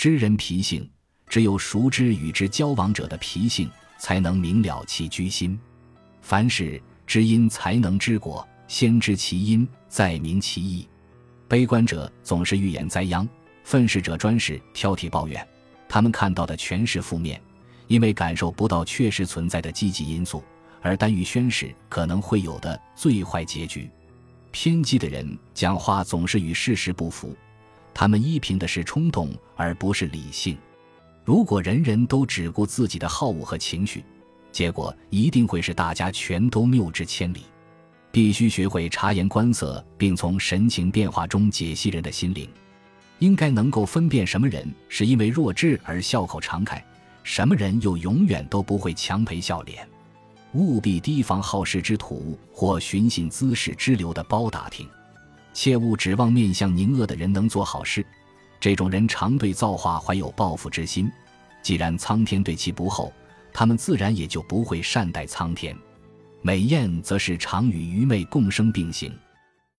知人脾性，只有熟知与之交往者的脾性，才能明了其居心。凡事知因才能知果，先知其因，再明其意。悲观者总是预言灾殃，愤世者专是挑剔抱怨，他们看到的全是负面，因为感受不到确实存在的积极因素，而耽于宣示可能会有的最坏结局。偏激的人讲话总是与事实不符，他们依凭的是冲动而不是理性。如果人人都只顾自己的好恶和情绪，结果一定会是大家全都谬之千里。必须学会察言观色，并从神情变化中解析人的心灵。应该能够分辨什么人是因为弱智而笑口常开，什么人又永远都不会强陪笑脸。务必提防好事之徒或寻衅滋事之流的包打听，切勿指望面相凝恶的人能做好事。这种人常对造化怀有报复之心，既然苍天对其不厚，他们自然也就不会善待苍天。美艳则是常与愚昧共生并行。